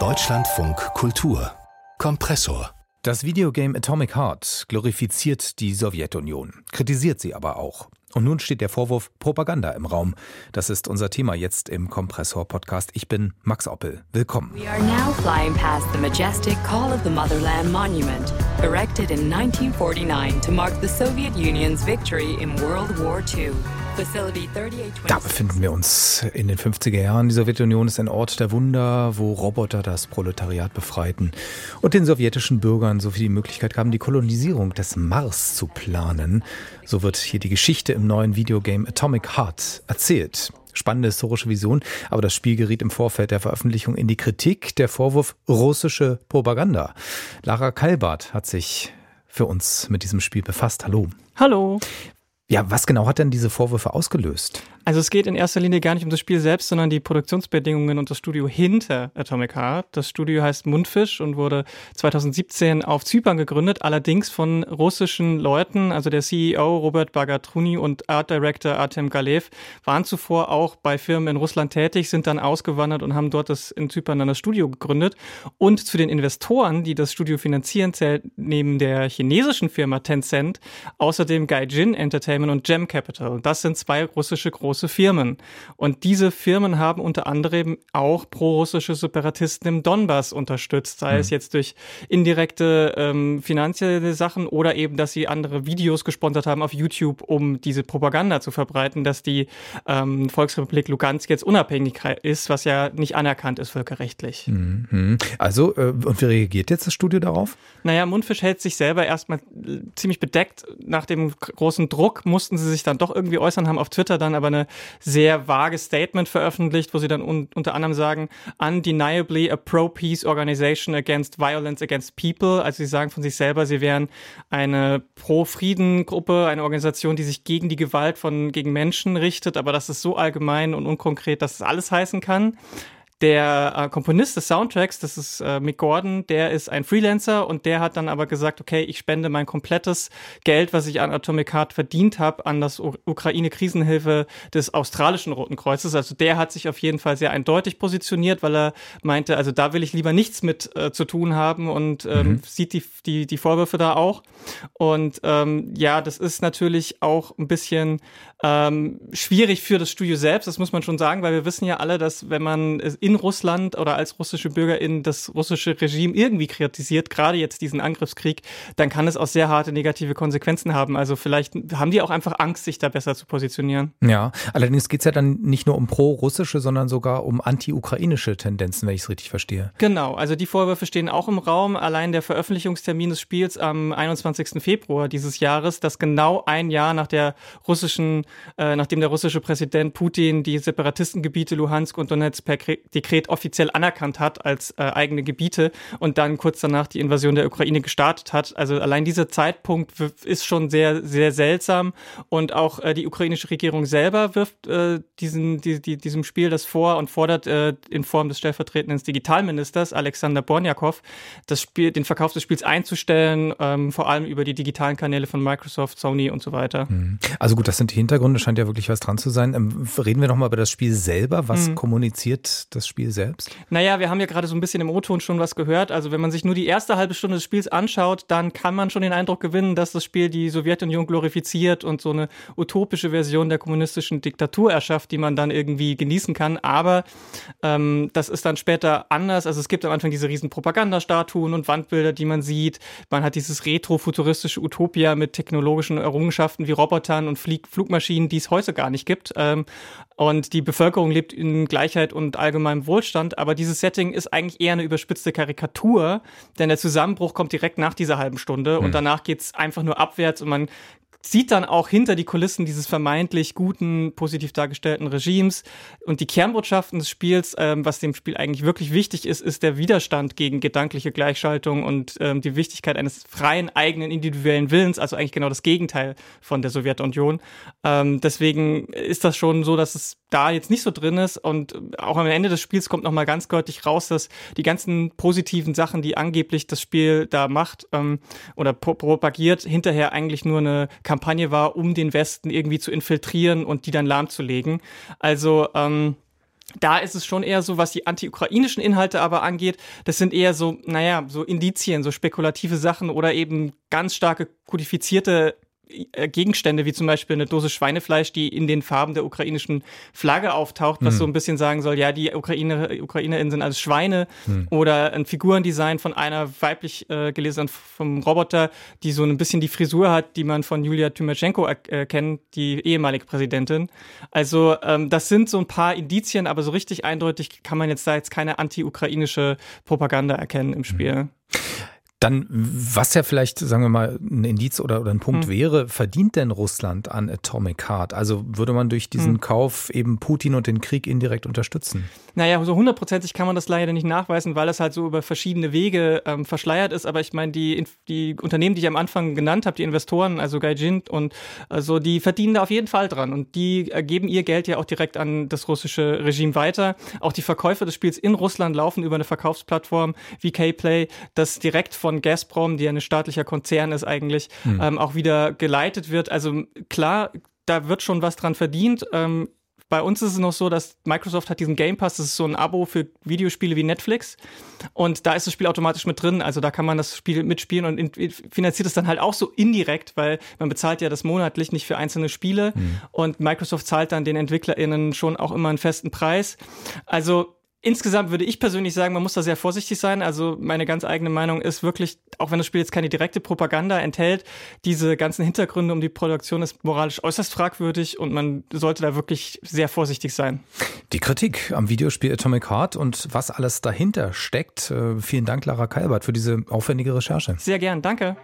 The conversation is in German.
Deutschlandfunk Kultur Kompressor das Videogame Atomic Heart glorifiziert die Sowjetunion, kritisiert sie aber auch. Und nun steht der Vorwurf Propaganda im Raum. Das ist unser Thema jetzt im Kompressor Podcast. Ich bin Max Oppel. Willkommen. We are now flying past the majestic Call of the Motherland monument, erected in 1949 to mark the Soviet Union's victory in World War II. Da befinden wir uns in den 50er Jahren. Die Sowjetunion ist ein Ort der Wunder, wo Roboter das Proletariat befreiten und den sowjetischen Bürgern so viel die Möglichkeit gaben, die Kolonisierung des Mars zu planen. So wird hier die Geschichte im neuen Videogame Atomic Heart erzählt. Spannende historische Vision, aber das Spiel geriet im Vorfeld der Veröffentlichung in die Kritik, der Vorwurf russische Propaganda. Lara Kalbart hat sich für uns mit diesem Spiel befasst. Hallo. Hallo. Ja, was genau hat denn diese Vorwürfe ausgelöst? Also es geht in erster Linie gar nicht um das Spiel selbst, sondern die Produktionsbedingungen und das Studio hinter Atomic Heart. Das Studio heißt Mundfisch und wurde 2017 auf Zypern gegründet, allerdings von russischen Leuten. Also der CEO Robert Bagatruni und Art Director Artem Galev waren zuvor auch bei Firmen in Russland tätig, sind dann ausgewandert und haben dort das in Zypern dann das Studio gegründet. Und zu den Investoren, die das Studio finanzieren, zählt neben der chinesischen Firma Tencent außerdem Gaijin Entertainment und Gem Capital. Das sind zwei russische große große Firmen. Und diese Firmen haben unter anderem auch pro-russische Separatisten im Donbass unterstützt, sei mhm. es jetzt durch indirekte ähm, finanzielle Sachen oder eben, dass sie andere Videos gesponsert haben auf YouTube, um diese Propaganda zu verbreiten, dass die ähm, Volksrepublik Lugansk jetzt unabhängig ist, was ja nicht anerkannt ist völkerrechtlich. Mhm. Also, äh, und wie reagiert jetzt das Studio darauf? Naja, Mundfisch hält sich selber erstmal äh, ziemlich bedeckt. Nach dem großen Druck mussten sie sich dann doch irgendwie äußern, haben auf Twitter dann aber eine sehr vage Statement veröffentlicht, wo sie dann un unter anderem sagen, undeniably a pro-peace organization against violence against people. Also sie sagen von sich selber, sie wären eine Pro-Frieden-Gruppe, eine Organisation, die sich gegen die Gewalt von gegen Menschen richtet, aber das ist so allgemein und unkonkret, dass es alles heißen kann. Der äh, Komponist des Soundtracks, das ist äh, Mick Gordon, der ist ein Freelancer und der hat dann aber gesagt, okay, ich spende mein komplettes Geld, was ich an Atomic Heart verdient habe, an das Ukraine-Krisenhilfe des australischen Roten Kreuzes. Also der hat sich auf jeden Fall sehr eindeutig positioniert, weil er meinte, also da will ich lieber nichts mit äh, zu tun haben und ähm, mhm. sieht die, die, die Vorwürfe da auch. Und ähm, ja, das ist natürlich auch ein bisschen ähm, schwierig für das Studio selbst, das muss man schon sagen, weil wir wissen ja alle, dass wenn man in Russland oder als russische Bürgerin das russische Regime irgendwie kritisiert, gerade jetzt diesen Angriffskrieg, dann kann es auch sehr harte negative Konsequenzen haben. Also vielleicht haben die auch einfach Angst, sich da besser zu positionieren. Ja, allerdings geht es ja dann nicht nur um pro-russische, sondern sogar um anti-ukrainische Tendenzen, wenn ich es richtig verstehe. Genau, also die Vorwürfe stehen auch im Raum. Allein der Veröffentlichungstermin des Spiels am 21. Februar dieses Jahres, das genau ein Jahr nach der russischen äh, nachdem der russische Präsident Putin die Separatistengebiete Luhansk und Donetsk per Dekret offiziell anerkannt hat als äh, eigene Gebiete und dann kurz danach die Invasion der Ukraine gestartet hat. Also allein dieser Zeitpunkt ist schon sehr, sehr seltsam und auch äh, die ukrainische Regierung selber wirft äh, diesen, die, die, diesem Spiel das vor und fordert äh, in Form des stellvertretenden Digitalministers Alexander Bornjakov das Spiel, den Verkauf des Spiels einzustellen, ähm, vor allem über die digitalen Kanäle von Microsoft, Sony und so weiter. Mhm. Also gut, das sind die Hintergründe Hintergründe scheint ja wirklich was dran zu sein. Ähm, reden wir nochmal über das Spiel selber. Was mhm. kommuniziert das Spiel selbst? Naja, wir haben ja gerade so ein bisschen im O-Ton schon was gehört. Also wenn man sich nur die erste halbe Stunde des Spiels anschaut, dann kann man schon den Eindruck gewinnen, dass das Spiel die Sowjetunion glorifiziert und so eine utopische Version der kommunistischen Diktatur erschafft, die man dann irgendwie genießen kann. Aber ähm, das ist dann später anders. Also es gibt am Anfang diese riesen Propagandastatuen und Wandbilder, die man sieht. Man hat dieses retro-futuristische Utopia mit technologischen Errungenschaften wie Robotern und Flieg Flugmaschinen Maschinen, die es heute gar nicht gibt. Ähm, und die Bevölkerung lebt in Gleichheit und allgemeinem Wohlstand. Aber dieses Setting ist eigentlich eher eine überspitzte Karikatur, denn der Zusammenbruch kommt direkt nach dieser halben Stunde mhm. und danach geht es einfach nur abwärts und man sieht dann auch hinter die Kulissen dieses vermeintlich guten, positiv dargestellten Regimes. Und die Kernbotschaften des Spiels, ähm, was dem Spiel eigentlich wirklich wichtig ist, ist der Widerstand gegen gedankliche Gleichschaltung und ähm, die Wichtigkeit eines freien, eigenen, individuellen Willens, also eigentlich genau das Gegenteil von der Sowjetunion. Ähm, deswegen ist das schon so, dass es da jetzt nicht so drin ist. Und auch am Ende des Spiels kommt nochmal ganz deutlich raus, dass die ganzen positiven Sachen, die angeblich das Spiel da macht ähm, oder propagiert, hinterher eigentlich nur eine Kampagne war, um den Westen irgendwie zu infiltrieren und die dann lahmzulegen. Also ähm, da ist es schon eher so, was die anti-ukrainischen Inhalte aber angeht, das sind eher so, naja, so Indizien, so spekulative Sachen oder eben ganz starke kodifizierte Gegenstände, wie zum Beispiel eine Dose Schweinefleisch, die in den Farben der ukrainischen Flagge auftaucht, was mhm. so ein bisschen sagen soll, ja, die Ukrainer, UkrainerInnen sind alles Schweine mhm. oder ein Figurendesign von einer weiblich äh, gelesenen vom Roboter, die so ein bisschen die Frisur hat, die man von Julia Tymoshenko äh, kennt, die ehemalige Präsidentin. Also ähm, das sind so ein paar Indizien, aber so richtig eindeutig kann man jetzt da jetzt keine anti-ukrainische Propaganda erkennen im Spiel. Mhm. Dann, was ja vielleicht, sagen wir mal, ein Indiz oder, oder ein Punkt hm. wäre, verdient denn Russland an Atomic Heart? Also würde man durch diesen hm. Kauf eben Putin und den Krieg indirekt unterstützen? Naja, so hundertprozentig kann man das leider nicht nachweisen, weil es halt so über verschiedene Wege ähm, verschleiert ist. Aber ich meine, die, die Unternehmen, die ich am Anfang genannt habe, die Investoren, also Gaijin und also die verdienen da auf jeden Fall dran. Und die äh, geben ihr Geld ja auch direkt an das russische Regime weiter. Auch die Verkäufe des Spiels in Russland laufen über eine Verkaufsplattform wie K-Play, das direkt von von Gazprom, die ja ein staatlicher Konzern ist eigentlich, mhm. ähm, auch wieder geleitet wird. Also klar, da wird schon was dran verdient. Ähm, bei uns ist es noch so, dass Microsoft hat diesen Game Pass, das ist so ein Abo für Videospiele wie Netflix. Und da ist das Spiel automatisch mit drin. Also da kann man das Spiel mitspielen und finanziert es dann halt auch so indirekt, weil man bezahlt ja das monatlich nicht für einzelne Spiele. Mhm. Und Microsoft zahlt dann den EntwicklerInnen schon auch immer einen festen Preis. Also Insgesamt würde ich persönlich sagen, man muss da sehr vorsichtig sein. Also meine ganz eigene Meinung ist wirklich, auch wenn das Spiel jetzt keine direkte Propaganda enthält, diese ganzen Hintergründe um die Produktion ist moralisch äußerst fragwürdig und man sollte da wirklich sehr vorsichtig sein. Die Kritik am Videospiel Atomic Heart und was alles dahinter steckt. Äh, vielen Dank, Lara Kalbert, für diese aufwendige Recherche. Sehr gern, danke.